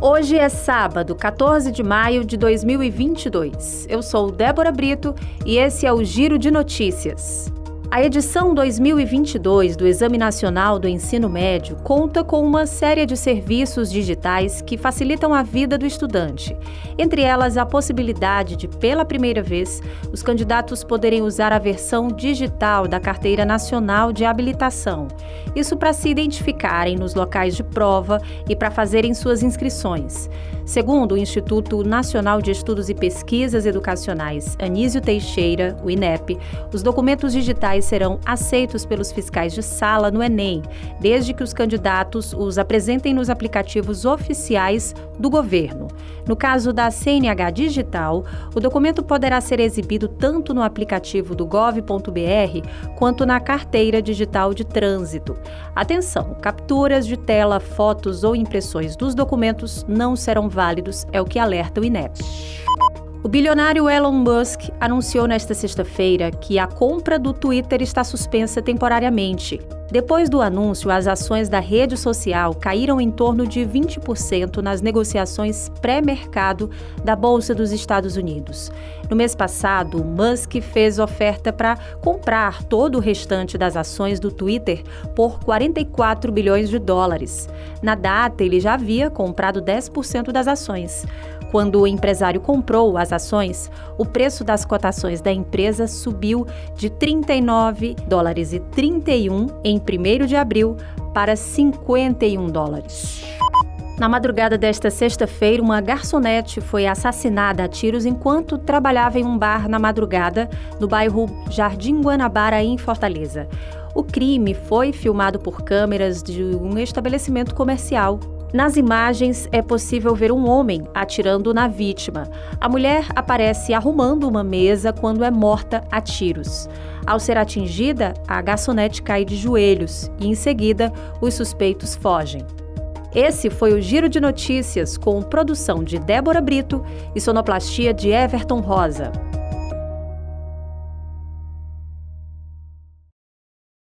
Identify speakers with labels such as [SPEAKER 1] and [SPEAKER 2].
[SPEAKER 1] Hoje é sábado, 14 de maio de 2022. Eu sou Débora Brito e esse é o Giro de Notícias. A edição 2022 do Exame Nacional do Ensino Médio conta com uma série de serviços digitais que facilitam a vida do estudante. Entre elas, a possibilidade de, pela primeira vez, os candidatos poderem usar a versão digital da Carteira Nacional de Habilitação. Isso para se identificarem nos locais de prova e para fazerem suas inscrições. Segundo o Instituto Nacional de Estudos e Pesquisas Educacionais Anísio Teixeira, o INEP, os documentos digitais serão aceitos pelos fiscais de sala no Enem, desde que os candidatos os apresentem nos aplicativos oficiais do governo. No caso da CNH Digital, o documento poderá ser exibido tanto no aplicativo do gov.br quanto na carteira digital de trânsito. Atenção, capturas de tela, fotos ou impressões dos documentos não serão válidos, é o que alerta o INEP. O bilionário Elon Musk anunciou nesta sexta-feira que a compra do Twitter está suspensa temporariamente. Depois do anúncio, as ações da rede social caíram em torno de 20% nas negociações pré-mercado da Bolsa dos Estados Unidos. No mês passado, Musk fez oferta para comprar todo o restante das ações do Twitter por 44 bilhões de dólares. Na data, ele já havia comprado 10% das ações. Quando o empresário comprou as ações, o preço das cotações da empresa subiu de 39 dólares e 31 em 1 de abril para 51 dólares. Na madrugada desta sexta-feira, uma garçonete foi assassinada a tiros enquanto trabalhava em um bar na madrugada no bairro Jardim Guanabara, em Fortaleza. O crime foi filmado por câmeras de um estabelecimento comercial nas imagens é possível ver um homem atirando na vítima. A mulher aparece arrumando uma mesa quando é morta a tiros. Ao ser atingida, a garçonete cai de joelhos e, em seguida, os suspeitos fogem. Esse foi o Giro de Notícias com produção de Débora Brito e sonoplastia de Everton Rosa.